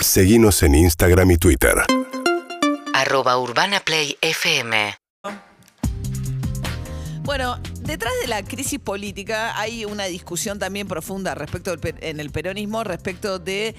Seguimos en Instagram y Twitter. arroba urbanaplayfm. Bueno, detrás de la crisis política hay una discusión también profunda respecto del en el peronismo respecto de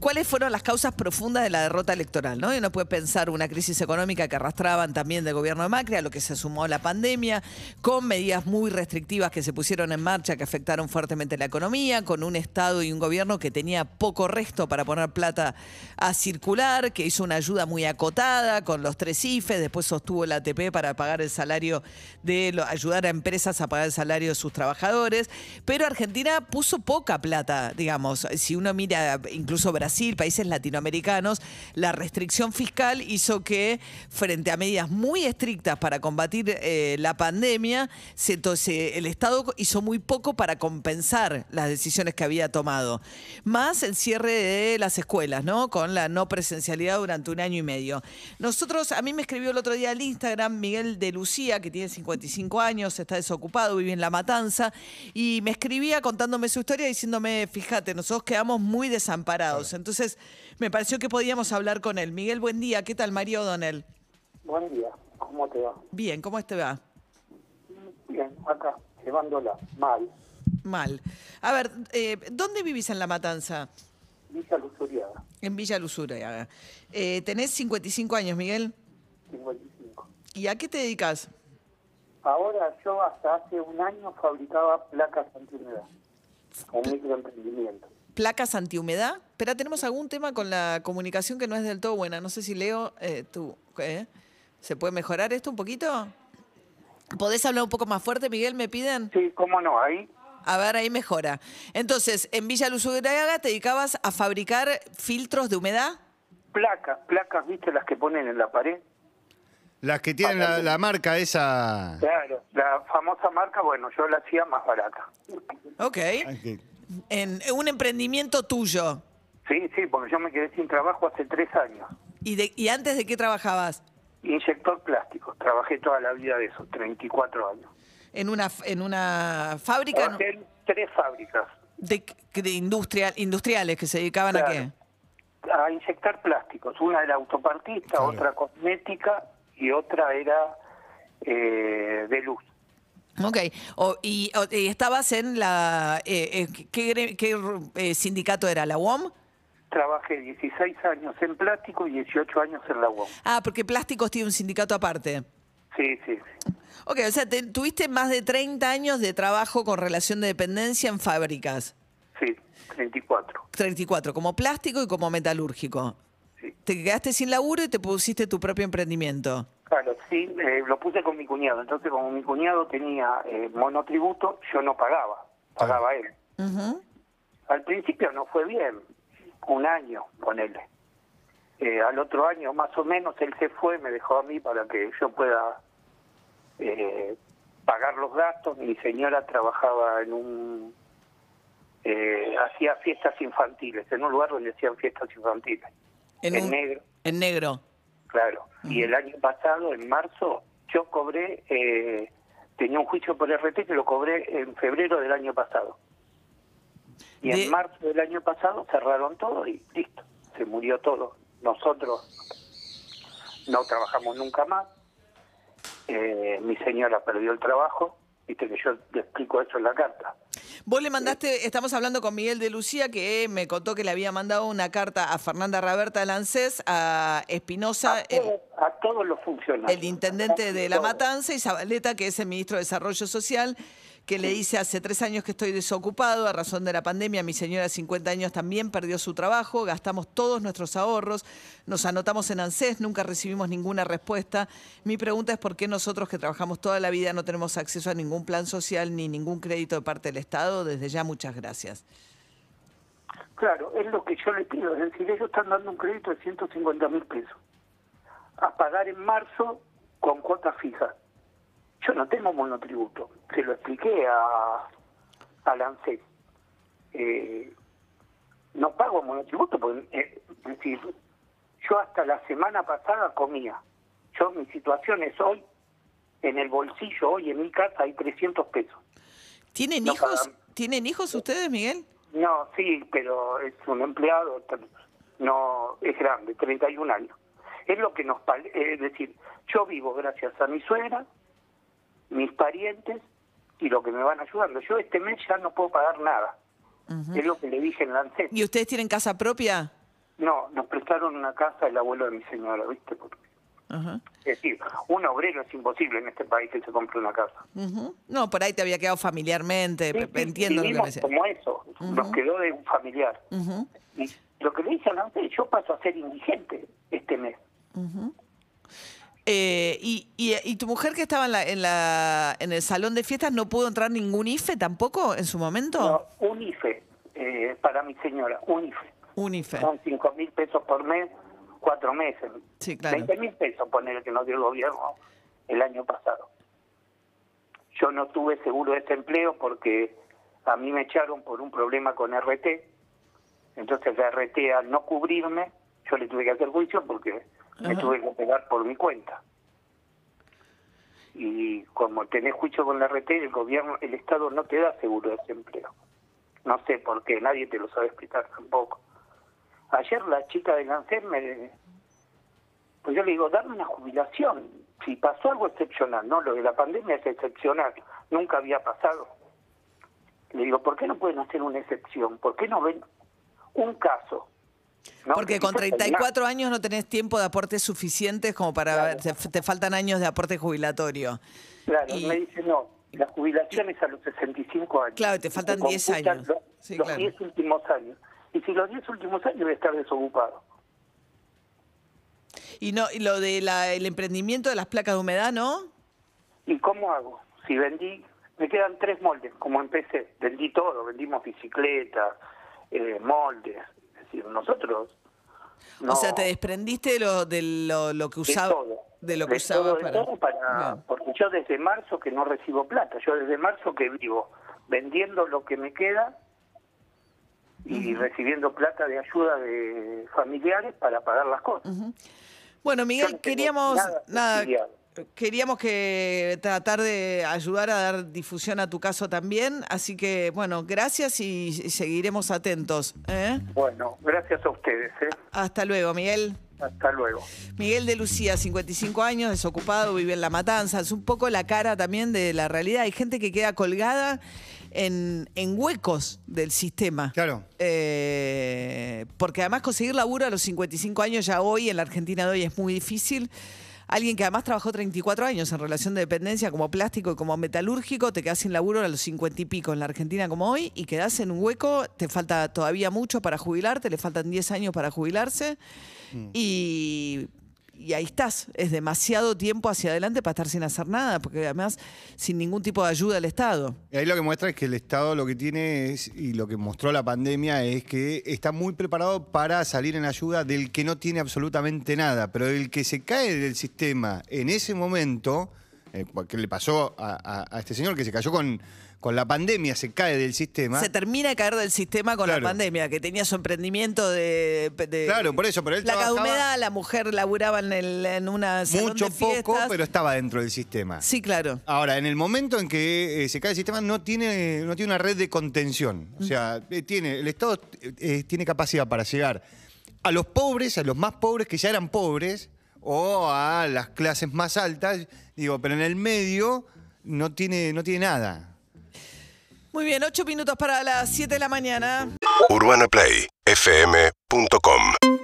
cuáles fueron las causas profundas de la derrota electoral, ¿no? Y uno puede pensar una crisis económica que arrastraban también del gobierno de Macri, a lo que se sumó la pandemia, con medidas muy restrictivas que se pusieron en marcha que afectaron fuertemente la economía, con un Estado y un gobierno que tenía poco resto para poner plata a circular, que hizo una ayuda muy acotada con los tres IFES, después sostuvo la ATP para pagar el salario de lo- ayudar a empresas a pagar el salario de sus trabajadores, pero Argentina puso poca plata, digamos, si uno mira incluso Brasil, países latinoamericanos, la restricción fiscal hizo que frente a medidas muy estrictas para combatir eh, la pandemia, se- el Estado hizo muy poco para compensar las decisiones que había tomado, más el cierre de las escuelas, ¿no? Con la no presencialidad durante un año y medio. Nosotros, a mí me escribió el otro día al Instagram Miguel de Lucía, que tiene 55 años, está desocupado, vive en La Matanza, y me escribía contándome su historia diciéndome, fíjate, nosotros quedamos muy desamparados. Entonces, me pareció que podíamos hablar con él. Miguel, buen día. ¿Qué tal, María O'Donnell? Buen día, ¿cómo te va? Bien, ¿cómo te va? Bien, acá, llevándola mal. Mal. A ver, eh, ¿dónde vivís en La Matanza? Villa Luzuriaga, En Villa Lusura. Eh, tenés 55 años, Miguel. 55. ¿Y a qué te dedicas? Ahora yo hasta hace un año fabricaba placas antihumedad, un microemprendimiento. ¿Placas antihumedad? Espera, tenemos algún tema con la comunicación que no es del todo buena. No sé si Leo, eh, tú, ¿eh? ¿se puede mejorar esto un poquito? ¿Podés hablar un poco más fuerte, Miguel? ¿Me piden? Sí, cómo no, ahí A ver, ahí mejora. Entonces, en Villa Luzuraga te dedicabas a fabricar filtros de humedad. placas, placas, ¿viste las que ponen en la pared? Las que tienen la, la marca esa. Claro, la famosa marca, bueno, yo la hacía más barata. Ok. En un emprendimiento tuyo. Sí, sí, porque yo me quedé sin trabajo hace tres años. ¿Y, de, ¿Y antes de qué trabajabas? Inyector plástico, trabajé toda la vida de eso, 34 años. ¿En una, en una fábrica? Trabajé en tres fábricas. de, de industrial, industriales que se dedicaban a qué? A inyectar plásticos. Una era autopartista, Claro. otra cosmética y otra era eh, de luz. Ok. O- y, o- y estabas en la... eh, eh, ¿Qué, eh, sindicato era? ¿La UOM? Trabajé 16 años en plástico y 18 años en la UOM. Ah, porque Plásticos tiene un sindicato aparte. Sí, sí. sí. Ok, o sea, te- tuviste más de 30 años de trabajo con relación de dependencia en fábricas. Sí, 34. 34, como plástico y como metalúrgico. Sí. Te quedaste sin laburo y te pusiste tu propio emprendimiento. Claro, sí, eh, lo puse con mi cuñado. Entonces, como mi cuñado tenía eh, monotributo, yo no pagaba, pagaba él. Al principio no fue bien, un año, ponele. Eh, al otro año, más o menos, él se fue, me dejó a mí para que yo pueda eh, pagar los gastos. Mi señora trabajaba en un... eh, hacía fiestas infantiles, en un lugar donde hacían fiestas infantiles. En, un- negro, En negro. claro. Y el año pasado, en marzo, yo cobré, eh, tenía un juicio por RT que lo cobré en febrero del año pasado. Y De- en marzo del año pasado cerraron todo y listo, se murió todo. Nosotros no trabajamos nunca más. Eh, mi señora perdió el trabajo, viste que yo le explico eso en la carta. Vos le mandaste, estamos hablando con Miguel de Lucía, que me contó que le había mandado una carta a Fernanda Raberta Lancés, a Espinosa, A a todos los funcionarios. el intendente de La. Matanza, y Zabaleta, que es el ministro de Desarrollo Social, que le dice hace tres años que estoy desocupado a razón de la pandemia. Mi señora de 50 años también perdió su trabajo, gastamos todos nuestros ahorros, nos anotamos en ANSES, nunca recibimos ninguna respuesta. Mi pregunta es por qué nosotros que trabajamos toda la vida no tenemos acceso a ningún plan social ni ningún crédito de parte del Estado. Desde ya, muchas gracias. Claro, es lo que yo le pido. Es decir, ellos están dando un crédito de 150 mil pesos a pagar en marzo con cuotas fijas. Yo no tengo monotributo. Se lo expliqué a, a Lancet. Eh, no pago monotributo porque, eh, es decir, yo hasta la semana pasada comía. Yo, mi situación es hoy, en el bolsillo, hoy en mi casa hay 300 pesos. ¿Tienen No hijos? pagan. ¿Tienen hijos ustedes, Miguel? No, sí, pero es un empleado. no es grande, 31 años. Es lo que nos, es decir, yo vivo gracias a mi suegra, mis parientes y lo que me van ayudando. Yo este mes ya no puedo pagar nada. Es lo que le dije en Lancet. ¿Y ustedes tienen casa propia? No, nos prestaron una casa el abuelo de mi señora, ¿viste? Porque- es decir, un obrero es imposible en este país que se compre una casa. No, por ahí te había quedado familiarmente, Sí, sí, entiendo lo que me como eso, nos quedó de un familiar. Y lo que le dije a Lancet, yo paso a ser indigente este mes. Eh, y, y, y tu mujer que estaba en, la, en, la, en el salón de fiestas no pudo entrar ningún IFE tampoco en su momento? No, un IFE eh, para mi señora, un IFE. Un IFE. Son cinco mil pesos por mes, cuatro meses. Sí, claro. 20 mil pesos, poner que nos dio el gobierno el año pasado. Yo no tuve seguro de desempleo porque a mí me echaron por un problema con RT. Entonces la RT al no cubrirme, yo le tuve que hacer juicio porque me tuve que pegar por mi cuenta. Y como tenés juicio con la RT, el gobierno, el Estado no te da seguro de desempleo. No sé por qué, nadie te lo sabe explicar tampoco. Ayer la chica de Lancer me... Pues yo le digo, dame una jubilación. Si pasó algo excepcional, ¿no? Lo de la pandemia es excepcional, nunca había pasado. Le digo, ¿por qué no pueden hacer una excepción? ¿Por qué no ven un caso? ¿No? Porque Que con quizás hay 34 años no tenés tiempo de aportes suficientes como para... Te, te faltan años de aporte jubilatorio. Claro, y- me dice, no, la jubilación es a los 65 años. Claro, te faltan Se 10 computan años. Los, Sí, los claro. 10 últimos años. Y si los 10 últimos años voy a estar desocupado. Y no y lo del emprendimiento de las placas de humedad, ¿no? ¿Y cómo hago? Si vendí, me quedan tres moldes, como empecé. Vendí todo, vendimos bicicletas, eh, moldes. Decir, nosotros... No, O sea, te desprendiste de lo, de lo, lo que de usaba. todo. De lo que De usaba todo, para. todo para- Bien. Porque yo desde marzo que no recibo plata. Yo desde marzo que vivo vendiendo lo que me queda y recibiendo plata de ayuda de familiares para pagar las cosas. Bueno, Miguel, no queríamos nada. Queríamos que tratar de ayudar a dar difusión a tu caso también, así que bueno, gracias y, seguiremos atentos. ¿eh? Bueno, gracias a ustedes. ¿eh? Hasta luego, Miguel. Hasta luego. Miguel de Lucía, 55 años, desocupado, vive en La Matanza. Es un poco la cara también de la realidad. Hay gente que queda colgada en, en huecos del sistema. Claro. Eh, porque además conseguir laburo a los 55 años ya hoy, en la Argentina de hoy, es muy difícil. Alguien que además trabajó 34 años en relación de dependencia como plástico y como metalúrgico, te quedas sin laburo a los 50 y pico en la Argentina como hoy y quedás en un hueco, te falta todavía mucho para jubilarte, le faltan 10 años para jubilarse y, y ahí estás. Es demasiado tiempo hacia adelante para estar sin hacer nada, porque además sin ningún tipo de ayuda del Estado. Y ahí lo que muestra es que el Estado lo que tiene es, y lo que mostró la pandemia es que está muy preparado para salir en ayuda del que no tiene absolutamente nada, pero el que se cae del sistema en ese momento, eh, que le pasó a, a- a este señor que se cayó con, con la pandemia, se cae del sistema. Se termina de caer del sistema con Claro. la pandemia, que tenía su emprendimiento de, de Claro, por eso, pero él trabajaba humedad, la mujer laburaba en, el, en una salón mucho de fiestas. poco, pero estaba dentro del sistema. Sí, claro. Ahora, en el momento en que eh, se cae el sistema, no tiene, no tiene una red de contención. O sea, eh, tiene, el Estado eh, tiene capacidad para llegar a los pobres, a los más pobres que ya eran pobres, o a las clases más altas, digo, pero en el medio no tiene, no tiene nada. Muy bien, ocho minutos para las 7 de la mañana. UrbanaPlayFM.com